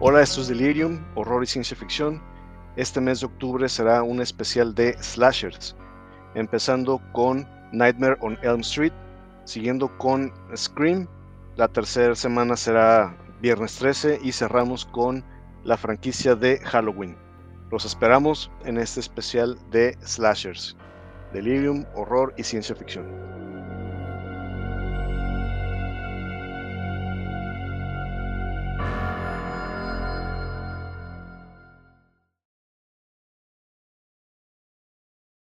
Hola, esto es Delirium, horror y ciencia ficción. Este mes de octubre será un especial de slashers, empezando con Nightmare on Elm Street, siguiendo con Scream. La tercera semana será viernes 13 y cerramos con la franquicia de Halloween. Los esperamos en este especial de slashers, Delirium, horror y ciencia ficción.